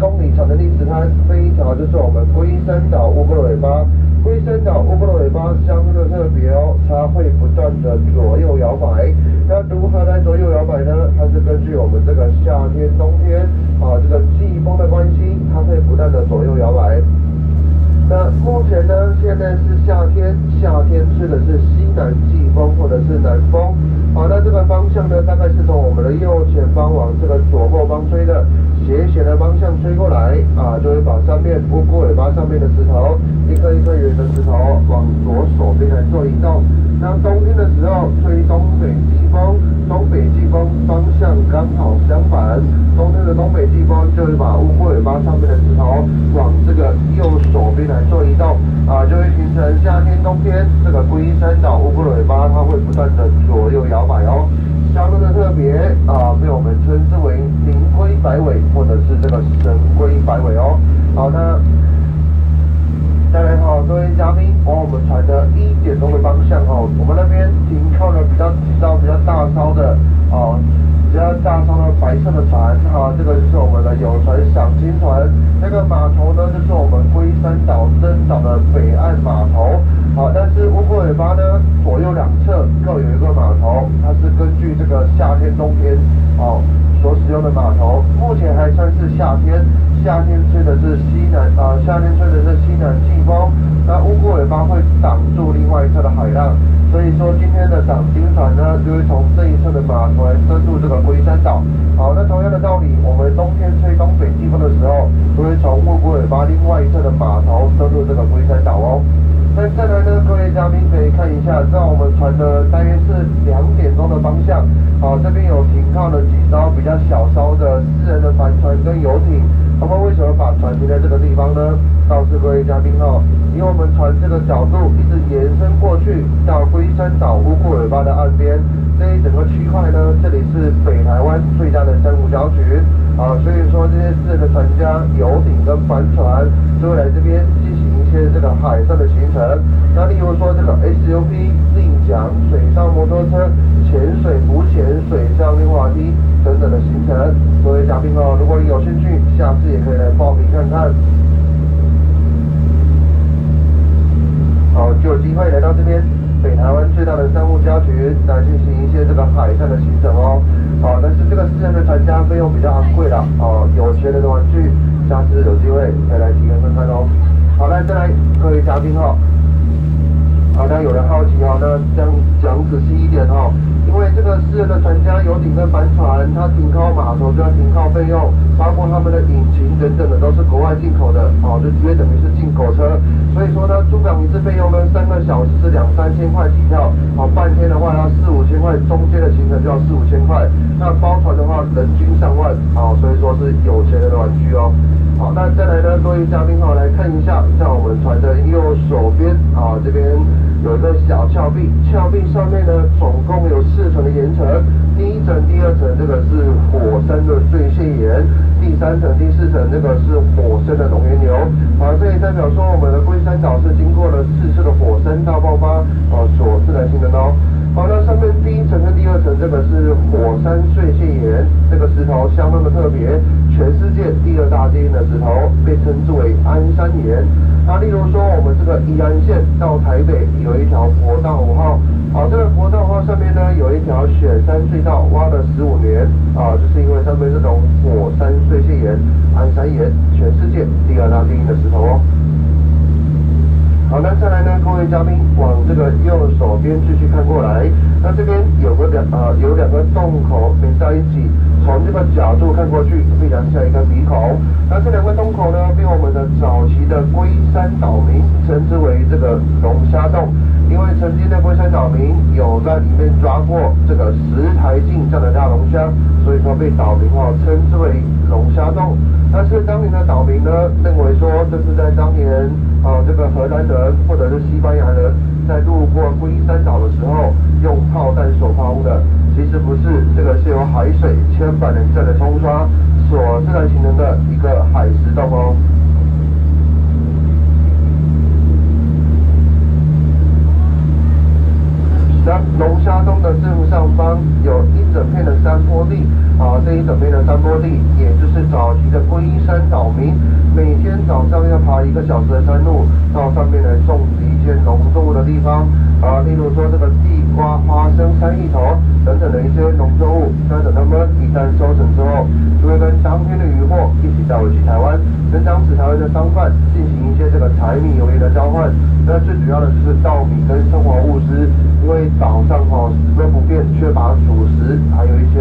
公里长的礫石滩，这一条就是我们龟山岛乌龟尾巴。龟山岛乌龟的尾巴相对特别哦，它会不断的左右摇摆。那如何来左右摇摆呢？它是根据我们这个夏天、冬天啊这个季风的关系，它会不断的左右摇摆。那目前呢，现在是夏天，夏天吹的是西南季风或者是南风。好，那这个方向呢，大概是从我们的右前方往这个左后方吹的。斜斜的方向吹过来啊，就会把上面乌龟尾巴上面的石头，一颗一颗圆的石头往左手边来做移动。那冬天的时候吹东北季风，东北季风方向刚好相反，冬天的东北季风就会把乌龟尾巴上面的石头往这个右手边来做移动啊，就会形成夏天、冬天这个龟山岛乌龟尾巴它会不断的左右摇摆哦。相当的特别啊，被我们称之为灵龟摆尾，或者是这个神龟摆尾哦。好，那再来好，各位嘉宾，往我们船的一点钟的方向哈，我们那边停靠了比较几艘比较大艘的啊，比较大艘的白色的船哈，这个就是我们的有船赏金船。那个码头呢，就是我们龟山岛登岛的北岸码头。好，但是乌龟尾巴呢，左右两侧各有一个码头，它是根据这个夏天、冬天哦所使用的码头。目前还算是夏天，夏天吹的是西南啊，夏天吹的是西南季风，那乌龟尾巴会挡住另外一侧的海浪，所以说今天的赏鲸船呢，就会从这一侧的码头来登陆这个龟山岛。好，那同样的道理，我们冬天吹东北季风的时候，就会从乌龟尾巴另外一侧的码头登陆这个龟山岛哦。那再来呢，各位嘉宾可以看一下，在我们船的大约是两点钟的方向，好，这边有停靠了几艘比较小艘的私人的帆船跟游艇。他们为什么把船停在这个地方呢？告诉各位嘉宾哦，因为我们船这个角度一直延伸过去到龟山岛乌库尾巴的岸边，这一整个区块呢，这里是北台湾最大的珊瑚礁群啊，所以说这些私人的船家、游艇跟帆船就会来这边进行一。些这个海上的行程，那例如说这个 SUP、立桨、水上摩托车、潜水、浮潜、水上溜滑梯等等的行程，各位嘉宾哦，如果你有兴趣，下次也可以来报名看看。好，就有机会来到这边北台湾最大的珊瑚礁群来进行一些这个海上的行程哦。好，但是这个私人的船家费用比较昂贵了哦，有钱人的玩具，下次有机会再来体验看看哦。好，来再来，各位嘉宾哈，好，那有人好奇哈，那讲讲仔细一点哈，因为这个私人的船家、游艇跟帆船，它停靠码头就要停靠费用，包括他们的引擎等等的都是国外进口的，哦，就约等于是进口车，所以说呢，租港一次费用呢，三个小时是两三千块起跳，好，半天的话要四五千块，中间的行程就要四五千块，那包船的话人均上万，好，所以说是有钱人的玩具哦。好，那再来呢，各位嘉宾好，来看一下，在我们船的右手边啊，这边有一个小峭壁，峭壁上面呢，总共有四层的岩层，第一层、第二层这个是火山的碎屑岩，第三层、第四层这个是火山的熔岩流，啊，这也代表说我们的龟山岛是经过了四次的火山大爆发啊所自然形成的哦。好，那上面第一层跟第二层这个是火山碎屑岩，这个石头相当的特别，全世界第二大坚硬的石头，被称之为安山岩。那例如说，我们这个宜安县到台北有一条国道五号，好，这个国道五号上面呢有一条雪山隧道，挖了十五年，啊，就是因为上面这种火山碎屑岩，安山岩，全世界第二大晶莹的石头哦。好，那再来呢，各位嘉宾往这个右手边继续看过来，那这边有个两、呃，有两个洞口连在一起，从这个角度看过去，非常像一个鼻孔。那这两个洞口呢，被我们的早期的龟山岛民称之为这个龙虾洞，因为曾经的龟山岛民有在里面抓过这个石台镜这样的大龙虾，所以说被岛民哦称之为龙虾洞。但是当年的岛民呢，认为说这是在当年啊、这个荷兰的或者是西班牙人在路过龟山岛的时候用炮弹所抛的，其实不是，这个是由海水千百年的冲刷所自然形成的一个海蚀洞哦。那龙虾洞的正上方有一整片的山坡地，啊，这一整片的山坡地，也就是早期的龟山岛民每天早上要爬一个小时的山路到上面来种植一些农作物的地方，啊，例如说这个地瓜、花生、山芋头等等的一些农作物，那等他们一旦收成之后，就会跟当天的渔获一起带回去台湾，跟当时台湾的商贩进行一些这个柴米油盐的交换。那最主要的就是稻米跟生活物资，因为岛上哈十分不便，缺乏主食，还有一些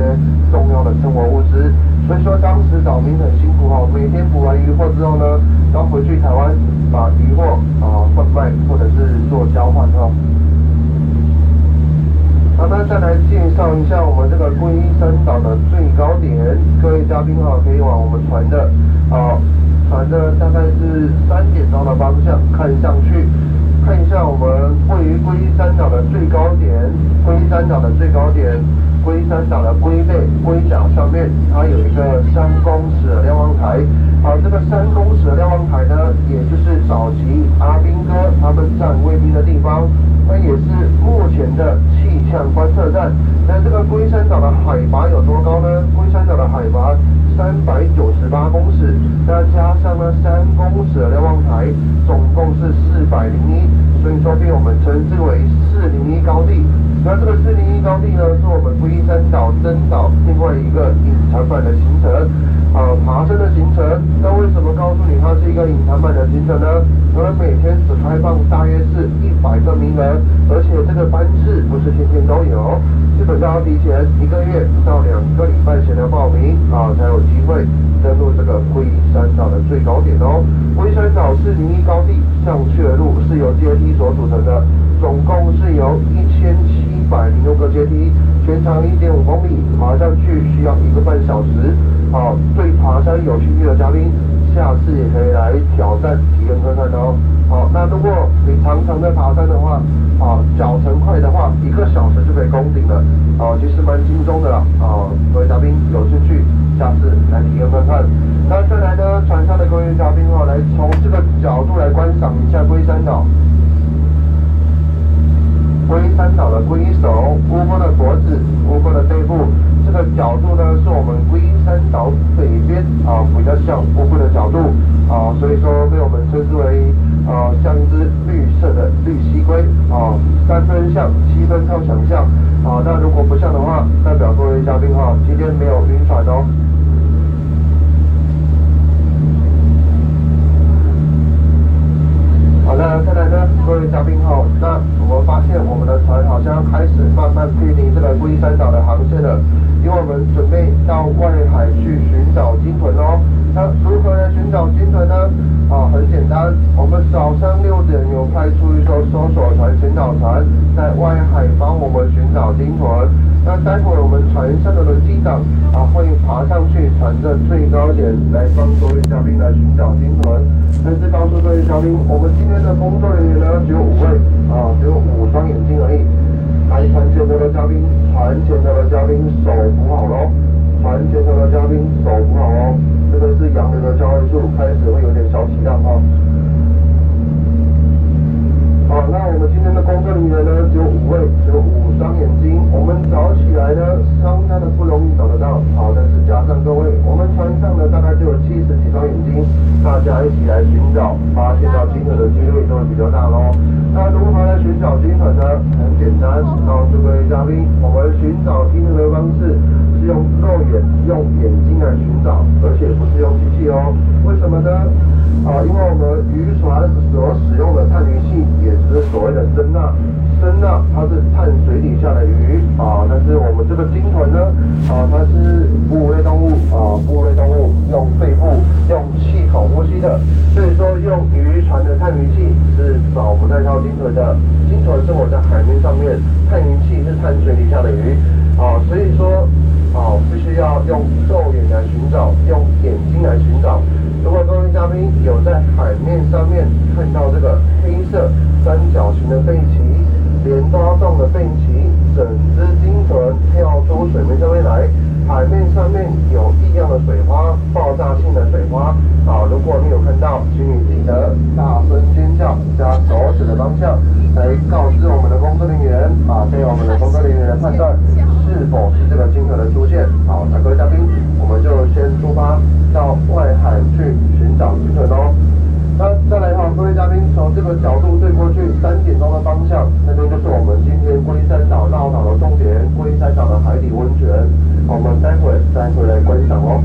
重要的生活物资，所以说当时岛民很辛苦哈，每天捕完渔获之后呢，要回去台湾把渔获啊贩卖或者是做交换哈。好，那再来介绍一下我们这个龟山岛的最高点，各位嘉宾哈可以往我们船的啊船的大概是三点钟的方向看上去。看一下我们位于龟山岛的最高点，龟山岛的最高点，龟山岛的龟背龟甲上面，它有一个三公尺的瞭望台。好，这个三公尺的瞭望台呢，也就是早期阿兵哥他们站卫兵的地方，那也是目前的气象观测站。那这个龟山岛的海拔有多高呢？龟山岛的海拔三百九十八公尺，那加上呢三公尺的瞭望台，总共是四百零一。所以说被我们称之为四零一高地。那这个四零一高地呢，是我们龟山岛登岛另外一个隐藏版的行程，呃，爬升的行程。那为什么告诉你它是一个隐藏版的行程呢？因为每天只开放大约是一百个名额，而且这个班次不是天天都有，基本上要提前一个月到两个礼拜前的报名啊，才有机会登陆这个龟山岛的最高点哦。龟山岛四零一高地上去的路是由阶梯。所组成的，总共是由一千七百零六个阶梯，全长一点五公里，爬上去需要一个半小时。好，对爬山有兴趣的嘉宾，下次也可以来挑战体验看看哦。好，那如果你常常在爬山的话，啊，脚程快的话，一个小时就可以攻顶了。啊，其实蛮轻松的啦。啊，各位嘉宾有兴趣，下次来体验看看。那再来呢，船上的各位嘉宾哦，来从这个角度来观赏一下龟山岛。龟山岛的龟首，乌龟的脖子，乌龟的背部，这个角度呢，是我们龟山岛北边啊，比较像乌龟的角度啊，所以说被我们称之为啊，像一只绿色的绿蠵龟啊，三分像，七分靠想象啊，那如果不像的话，代表各位嘉宾哈，今天没有晕船哦。好的，再来呢，各位嘉宾好。那我们发现我们的船好像开始慢慢偏离这个龟山岛的航线了，因为我们准备到外海去寻找鲸豚哦。如何来寻找鲸豚呢？啊，很简单，我们早上六点有派出一艘搜索船、寻找船在外海帮我们寻找鲸豚。那待会我们船上的轮机长啊会爬上去船的最高点来帮各位嘉宾来寻找鲸豚。但是告诉各位嘉宾，我们今天的工作人员呢只有五位啊，只有五双眼睛而已。来船前头的嘉宾，船前头的嘉宾手扶好喽，船前头的嘉宾手扶好哦。这个是洋流的交汇处，开始会有点小起浪啊。好，那我们今天的工作人员呢，只有五位，只有五双眼睛。我们找起来呢，相当的不容易找得到。好，但是加上各位，我们船上呢，大概就有七十几双眼睛，大家一起来寻找，发现到鲸豚的几率就会比较大喽。那如何来寻找鲸豚呢？很简单，告诉各位嘉宾，我们寻找鲸豚的方式是用肉眼、用眼睛来寻找，而且不是用机器哦。为什么呢？啊，因为我们渔船所使用的探鱼器，也就是所谓的声呐。声呐它是探水底下的鱼啊，但是我们这个鲸豚呢，啊，它是哺乳类动物啊，哺乳类动物用肺部、用气孔呼吸的，所以说用渔船的探鱼器是找不太到鲸豚的。鲸豚生活在海面上面，探鱼器是探水底下的鱼啊，所以说啊，必须要用肉眼来寻找，用眼睛来寻找。如果各位嘉宾有在海面上面看到这个黑色三角形的背鳍。镰刀状的背鳍，整只鲸豚跳出水面上面来，海面上面有异样的水花，爆炸性的水花。好，如果你有看到，请你记得大声尖叫，加手指的方向来告知我们的工作人员，啊，给我们的工作人员来判断是否是这个鲸豚的出现。好，那各位嘉宾，我们就先出发到外海去寻找鲸豚哦。再来哈，各位嘉宾，从这个角度对过去三点钟的方向，那边就是我们今天龟山岛绕岛的重点，龟山岛的海底温泉，我们待会再回来观赏哦。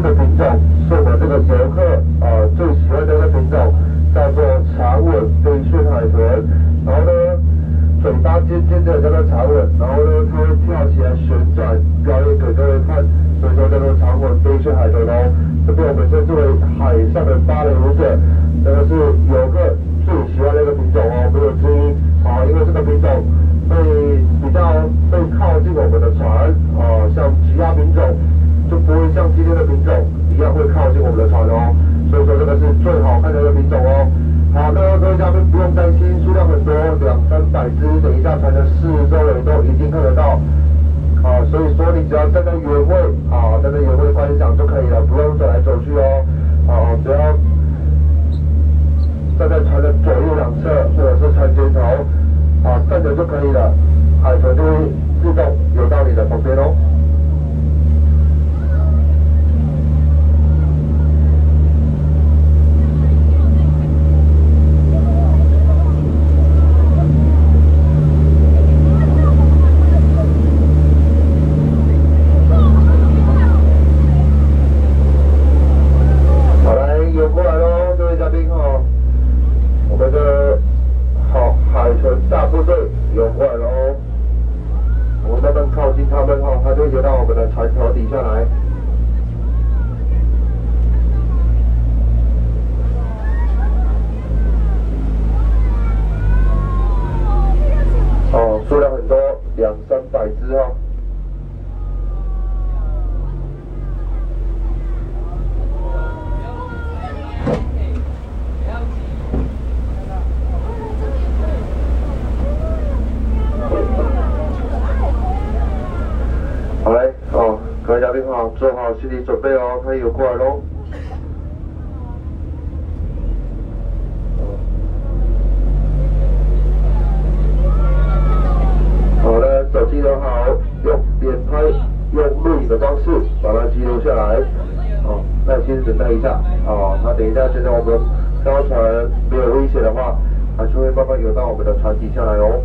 天发四周围都一定看得到。啊，所以说你只要站在原位，啊，站在远位观赏就可以了，不用走来走去哦。啊，只要站在船的左右两侧或者是船尖头，啊，站着就可以了，海豚就会自动游到你的旁边哦。做好心理准备哦，可以游过来喽。好的，手机都好，用连拍、用录影的方式把它记录下来。好，耐心等待一下。好，那等一下，现在我们高船没有危险的话，还是会慢慢游到我们的船底下来哦。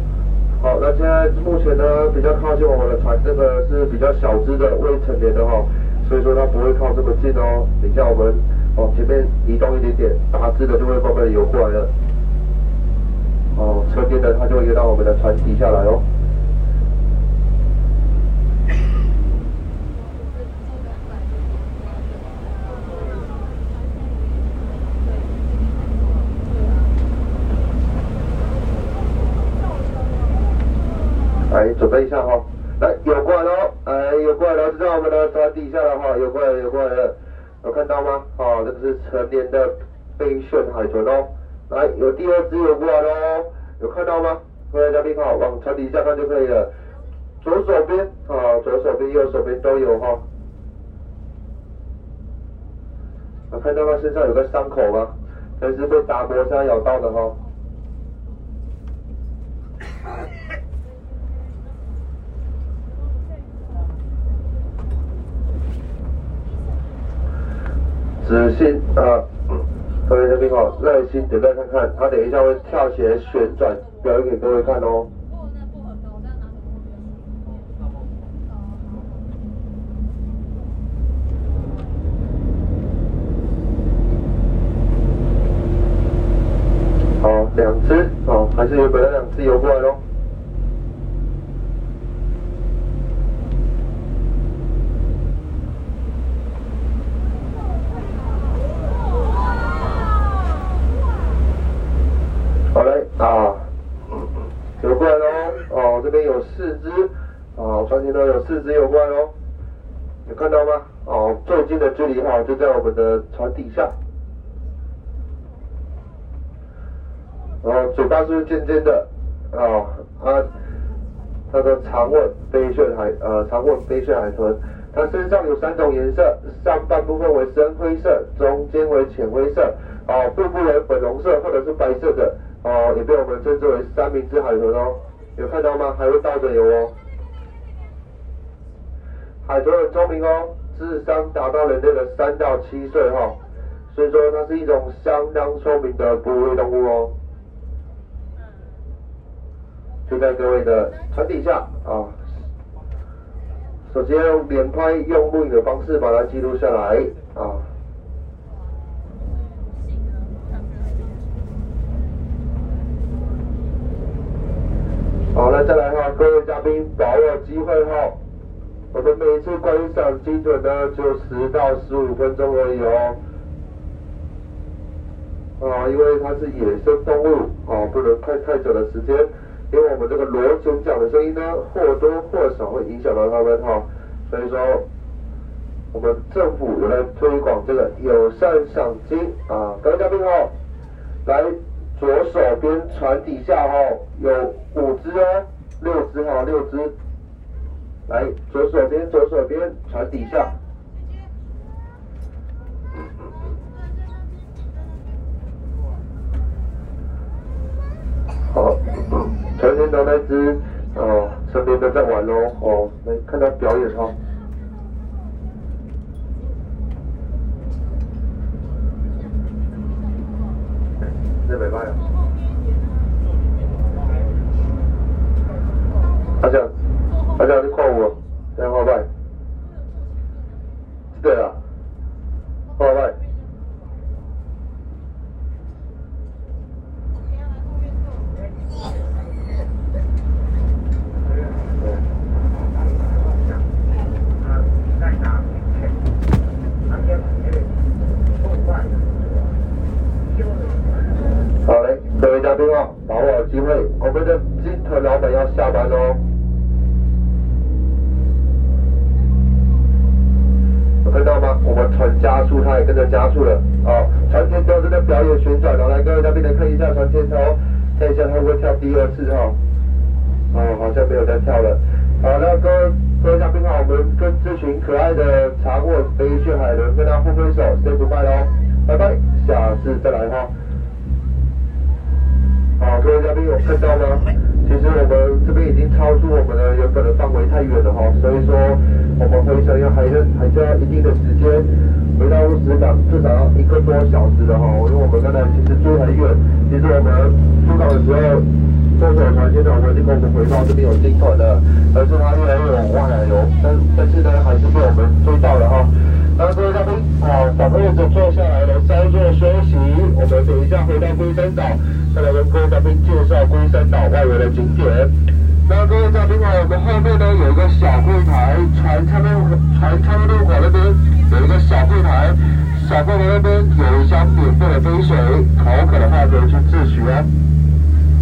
而且呢，比较靠近我们的船，这个是比较小只的未成年的哈。所以说它不会靠这么近哦，等一下我们往前面移动一点点，大只的就会慢慢的游过来了。哦，侧边的它就会游到我们的船底下来哦。准备一下哈。来，游过来喽！哎，游过来了，就在我们的船底下了哈，游过来了，游过来了，有看到吗？好，这个是成年的飞旋海豚哦。来，有第二只游过来喽，有看到吗？各位嘉宾好，往船底下看就可以了。左手边啊，左手边、右手边都有哈。有看到它身上有个伤口吗？这是被打磨伤咬到的哈。仔细啊，各位嘉宾好，耐心等待看看，他等一下会跳起来旋转，表演给各位看哦。好，两只，好，还是有本来两只游过来喽。四只，啊，船前头有四只游过来喽，有看到吗？哦，最近的距离哈就在我们的船底下。然后嘴巴是尖尖的？哦，啊，它的长吻杯炫海呃长吻杯炫海豚，它身上有三种颜色，上半部分为深灰色，中间为浅灰色，哦，腹部为粉红色或者是白色的，哦，也被我们称之为三明治海豚哦，有看到吗？还会倒着游哦。海豚很聪明哦，智商达到人类的三到七岁哈，所以说它是一种相当聪明的哺乳类动物哦。就在各位的船底下啊，首先用连拍、用录影的方式把它记录下来啊。好，那再来哈，各位嘉宾把握机会哈，我们每次观赏精准呢，就十到十五分钟而已哦。啊，因为它是野生动物啊，不能太太久的时间。因为我们这个螺旋桨的声音呢，或多或少会影响到他们哈，所以说我们政府有来推广这个友善赏鲸啊，各位嘉宾好，来左手边船底下哈有五只哦，六只哈六只，来左手边左手边船底下。好，前面的那只哦，身边的在玩喽哦，来看他表演哈。这没办法。阿强，阿强，你看我，一个多小时的哈，因为我们刚才其实住很远，其实我们出港的时候，坐小船现在我们已经跟我们回到这边有鲸豚了，但是它越来越往外来游，但但是呢还是被我们追到了哈。那各位嘉宾啊，找个位置坐下来了，稍作休息，我们等一下回到龟山岛。再来跟各位嘉宾介绍龟山岛外围的景点。那各位嘉宾啊，我们后面呢有一个小柜台，船舱入船舱入口那边有一个小柜台，小哥哥那边有一箱免费的冰水，口渴的话可以去自取哦。